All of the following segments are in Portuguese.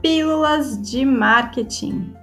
Pílulas de Marketing.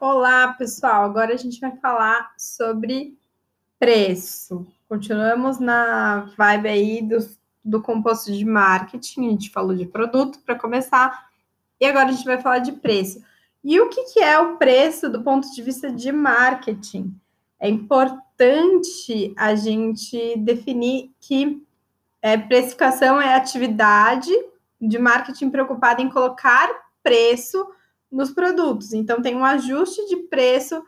Olá, pessoal. Agora a gente vai falar sobre preço. Continuamos na vibe aí do, do composto de marketing. A gente falou de produto para começar, e agora a gente vai falar de preço. E o que, que é o preço do ponto de vista de marketing? É importante a gente definir que é, precificação é atividade de marketing preocupada em colocar preço nos produtos. Então, tem um ajuste de preço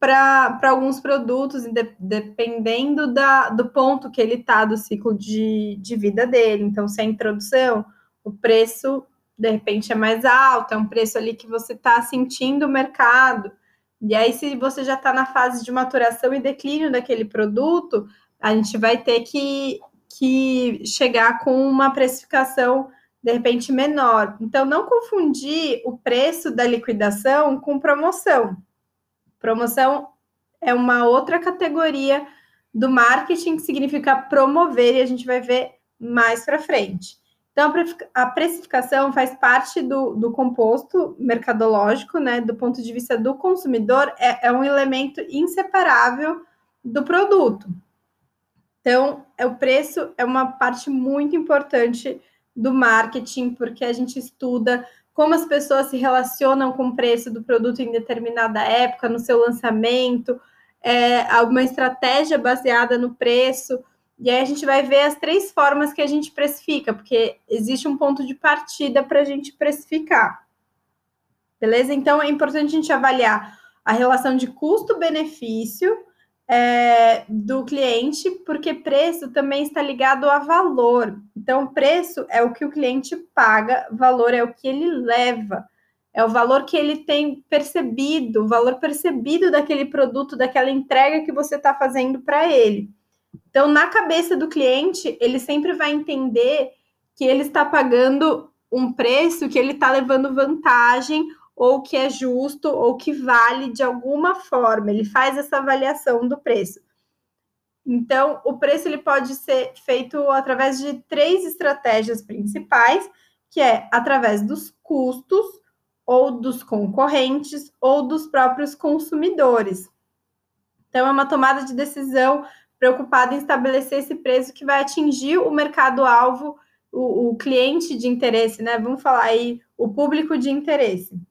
para alguns produtos, de, dependendo da, do ponto que ele está do ciclo de, de vida dele. Então, se é introdução, o preço de repente é mais alto, é um preço ali que você está sentindo o mercado. E aí, se você já está na fase de maturação e declínio daquele produto, a gente vai ter que que chegar com uma precificação de repente menor. Então, não confundir o preço da liquidação com promoção. Promoção é uma outra categoria do marketing que significa promover, e a gente vai ver mais para frente. Então, a precificação faz parte do, do composto mercadológico, né? Do ponto de vista do consumidor, é, é um elemento inseparável do produto. Então, é, o preço é uma parte muito importante do marketing, porque a gente estuda como as pessoas se relacionam com o preço do produto em determinada época, no seu lançamento, é, alguma estratégia baseada no preço. E aí a gente vai ver as três formas que a gente precifica, porque existe um ponto de partida para a gente precificar. Beleza? Então é importante a gente avaliar a relação de custo-benefício é, do cliente, porque preço também está ligado a valor. Então, preço é o que o cliente paga, valor é o que ele leva, é o valor que ele tem percebido, o valor percebido daquele produto, daquela entrega que você está fazendo para ele. Então, na cabeça do cliente, ele sempre vai entender que ele está pagando um preço, que ele está levando vantagem ou que é justo ou que vale de alguma forma. Ele faz essa avaliação do preço. Então, o preço ele pode ser feito através de três estratégias principais, que é através dos custos, ou dos concorrentes, ou dos próprios consumidores. Então, é uma tomada de decisão preocupada em estabelecer esse preço que vai atingir o mercado-alvo, o, o cliente de interesse, né? Vamos falar aí, o público de interesse.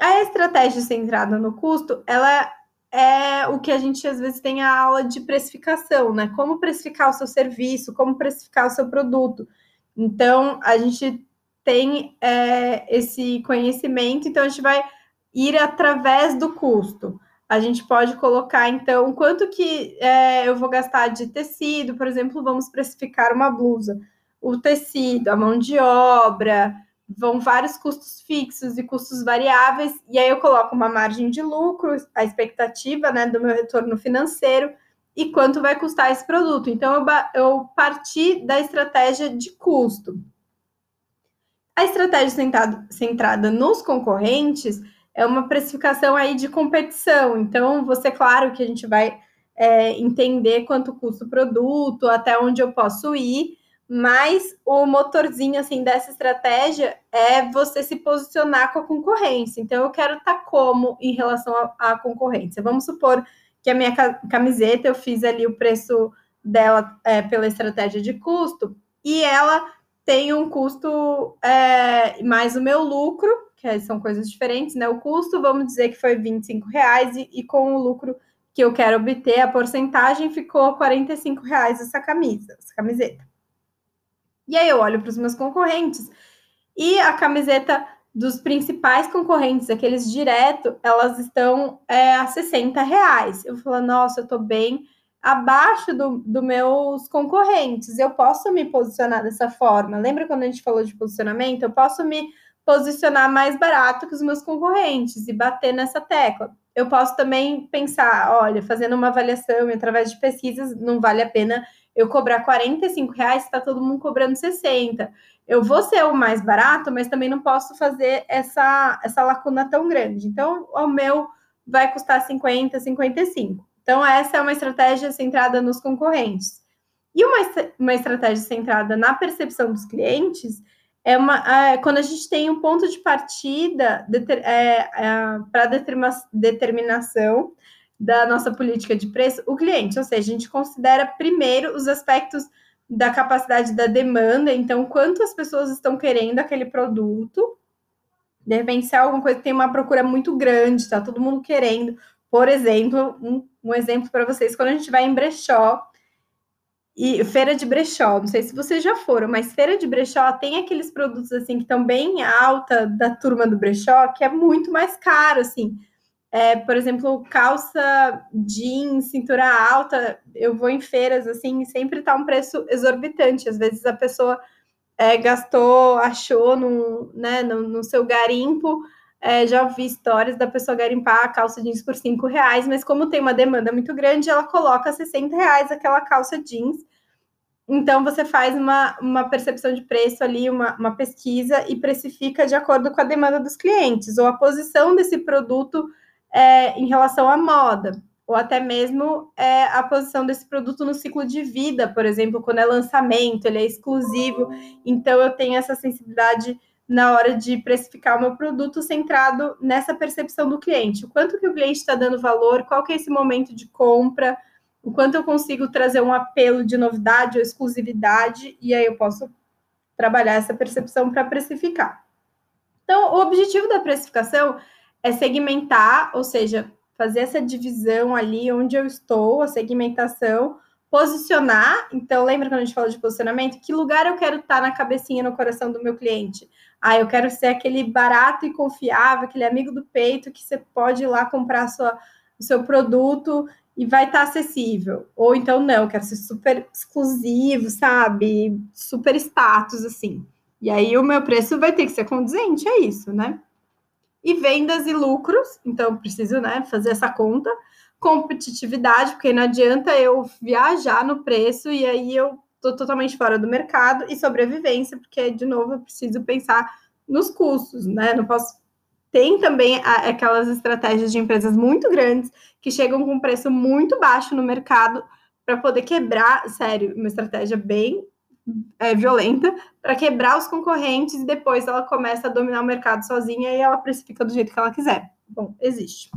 A estratégia centrada no custo, ela é o que a gente às vezes tem a aula de precificação, né? Como precificar o seu serviço, como precificar o seu produto. Então, a gente tem é, esse conhecimento, então a gente vai ir através do custo. A gente pode colocar, então, quanto que é, eu vou gastar de tecido, por exemplo, vamos precificar uma blusa. O tecido, a mão de obra, vão vários custos fixos e custos variáveis, e aí eu coloco uma margem de lucro, a expectativa né, do meu retorno financeiro e quanto vai custar esse produto. Então, eu, eu parti da estratégia de custo. A estratégia centrada, centrada nos concorrentes é uma precificação aí de competição. Então, você, claro que a gente vai é, entender quanto custa o produto, até onde eu posso ir, mas o motorzinho assim dessa estratégia é você se posicionar com a concorrência. Então eu quero estar tá como em relação à concorrência. Vamos supor que a minha camiseta eu fiz ali o preço dela é, pela estratégia de custo e ela tem um custo é, mais o meu lucro, que são coisas diferentes, né? O custo, vamos dizer que foi 25 reais e, e com o lucro que eu quero obter, a porcentagem ficou 45 reais essa camisa, essa camiseta. E aí eu olho para os meus concorrentes e a camiseta dos principais concorrentes, aqueles direto, elas estão é, a 60 reais. Eu falo, nossa, eu estou bem abaixo dos do meus concorrentes. Eu posso me posicionar dessa forma. Lembra quando a gente falou de posicionamento? Eu posso me posicionar mais barato que os meus concorrentes e bater nessa tecla. Eu posso também pensar, olha, fazendo uma avaliação através de pesquisas, não vale a pena eu cobrar 45 reais, está todo mundo cobrando 60. Eu vou ser o mais barato, mas também não posso fazer essa, essa lacuna tão grande. Então, o meu vai custar 50, 55. Então, essa é uma estratégia centrada nos concorrentes. E uma, uma estratégia centrada na percepção dos clientes é uma é, quando a gente tem um ponto de partida é, é, para determina, determinação da nossa política de preço, o cliente, ou seja, a gente considera primeiro os aspectos da capacidade da demanda, então quantas pessoas estão querendo aquele produto. De repente, se é alguma coisa que tem uma procura muito grande, está todo mundo querendo. Por exemplo, um, um exemplo para vocês, quando a gente vai em brechó, e feira de brechó, não sei se vocês já foram, mas feira de brechó tem aqueles produtos assim que estão bem alta da turma do brechó, que é muito mais caro, assim. É, por exemplo, calça jeans, cintura alta, eu vou em feiras assim, e sempre tá um preço exorbitante. Às vezes a pessoa é, gastou, achou no, né, no, no seu garimpo. É, já ouvi histórias da pessoa garimpar a calça jeans por cinco reais, mas como tem uma demanda muito grande, ela coloca 60 reais aquela calça jeans. Então você faz uma, uma percepção de preço ali, uma, uma pesquisa e precifica de acordo com a demanda dos clientes, ou a posição desse produto é, em relação à moda, ou até mesmo é, a posição desse produto no ciclo de vida, por exemplo, quando é lançamento, ele é exclusivo, então eu tenho essa sensibilidade na hora de precificar o meu produto centrado nessa percepção do cliente. O quanto que o cliente está dando valor, qual que é esse momento de compra, o quanto eu consigo trazer um apelo de novidade ou exclusividade, e aí eu posso trabalhar essa percepção para precificar. Então, o objetivo da precificação é segmentar, ou seja, fazer essa divisão ali onde eu estou, a segmentação, posicionar. Então, lembra quando a gente falou de posicionamento? Que lugar eu quero estar na cabecinha, no coração do meu cliente? Ah, eu quero ser aquele barato e confiável, aquele amigo do peito que você pode ir lá comprar sua, o seu produto e vai estar acessível. Ou então, não, eu quero ser super exclusivo, sabe? Super status, assim. E aí o meu preço vai ter que ser condizente, é isso, né? E vendas e lucros, então preciso né, fazer essa conta, competitividade, porque não adianta eu viajar no preço e aí eu estou totalmente fora do mercado, e sobrevivência, porque, de novo, eu preciso pensar nos custos, né? Não posso. Tem também aquelas estratégias de empresas muito grandes que chegam com um preço muito baixo no mercado para poder quebrar, sério, uma estratégia bem é, violenta para quebrar os concorrentes e depois ela começa a dominar o mercado sozinha e ela precifica do jeito que ela quiser. Bom, existe.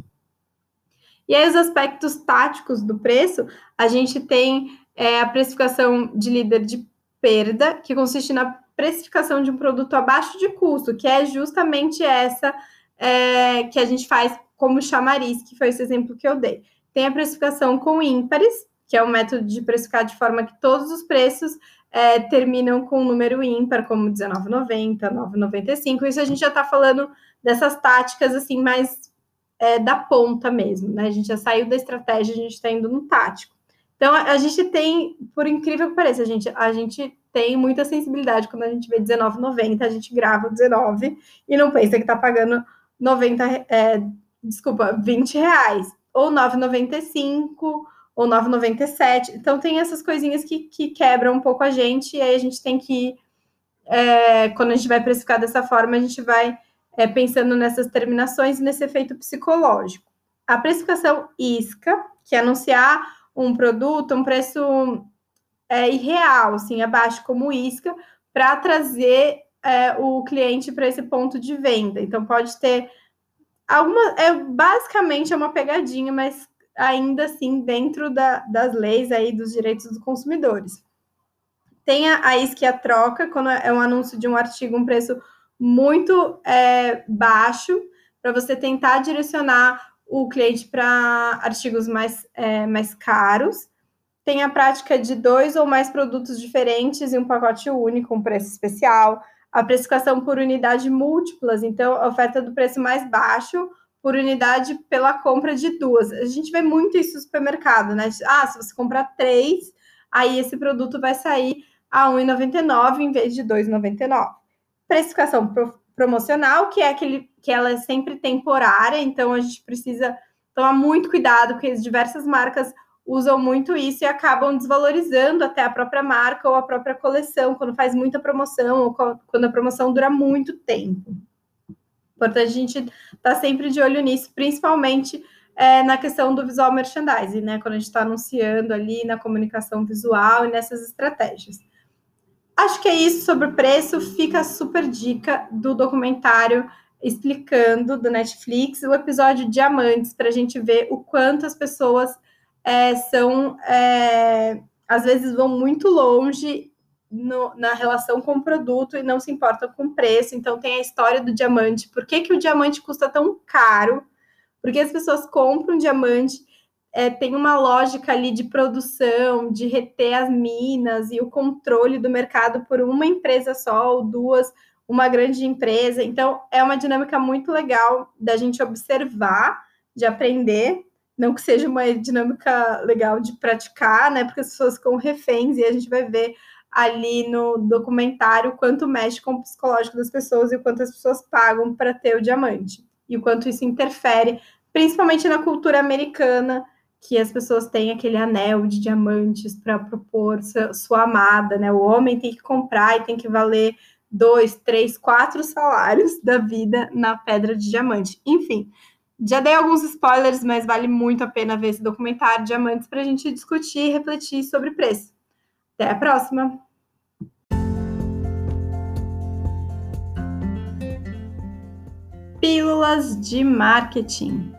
E aí, os aspectos táticos do preço, a gente tem é, a precificação de líder de perda, que consiste na precificação de um produto abaixo de custo, que é justamente essa é, que a gente faz como chamariz, que foi esse exemplo que eu dei. Tem a precificação com ímpares, que é um método de precificar de forma que todos os preços é, terminam com um número ímpar, como 19,90, 9,95. Isso a gente já está falando dessas táticas assim, mais é, da ponta mesmo, né? A gente já saiu da estratégia, a gente está indo no tático. Então, a, a gente tem, por incrível que pareça, a gente, a gente tem muita sensibilidade quando a gente vê 19,90, a gente grava 19 e não pensa que está pagando 90, é, desculpa, 20 reais, ou 9,95 ou 9,97. Então tem essas coisinhas que, que quebram um pouco a gente, e aí a gente tem que, é, quando a gente vai precificar dessa forma, a gente vai é, pensando nessas terminações e nesse efeito psicológico. A precificação isca, que é anunciar um produto, um preço é, irreal, assim, abaixo como isca, para trazer é, o cliente para esse ponto de venda. Então pode ter alguma, é basicamente é uma pegadinha, mas ainda assim dentro da, das leis aí dos direitos dos consumidores. Tem a, a é troca, quando é um anúncio de um artigo, um preço muito é, baixo, para você tentar direcionar o cliente para artigos mais, é, mais caros. Tem a prática de dois ou mais produtos diferentes em um pacote único, um preço especial. A precificação por unidade múltiplas, então, a oferta do preço mais baixo por unidade pela compra de duas. A gente vê muito isso no supermercado, né? Ah, se você comprar três, aí esse produto vai sair a R$ 1,99 em vez de R$ 2,99. Precificação pro, promocional, que é aquele que ela é sempre temporária, então a gente precisa tomar muito cuidado, porque diversas marcas usam muito isso e acabam desvalorizando até a própria marca ou a própria coleção quando faz muita promoção ou quando a promoção dura muito tempo. Importante a gente estar tá sempre de olho nisso, principalmente é, na questão do visual merchandising, né? Quando a gente está anunciando ali na comunicação visual e nessas estratégias. Acho que é isso sobre o preço. Fica a super dica do documentário explicando do Netflix o episódio Diamantes para a gente ver o quanto as pessoas é, são é, às vezes vão muito longe no, na relação com o produto e não se importam com o preço. Então tem a história do diamante. Por que, que o diamante custa tão caro? Porque as pessoas compram diamante, é, tem uma lógica ali de produção, de reter as minas e o controle do mercado por uma empresa só ou duas, uma grande empresa. Então, é uma dinâmica muito legal da gente observar, de aprender. Não que seja uma dinâmica legal de praticar, né? Porque as pessoas ficam reféns e a gente vai ver ali no documentário quanto mexe com o psicológico das pessoas e quanto as pessoas pagam para ter o diamante e o quanto isso interfere, principalmente na cultura americana, que as pessoas têm aquele anel de diamantes para propor sua, amada, né? O homem tem que comprar e tem que valer dois, três, quatro salários da vida na pedra de diamante. Enfim, já dei alguns spoilers, mas vale muito a pena ver esse documentário Diamantes para a gente discutir e refletir sobre preço. Até a próxima! Pílulas de marketing.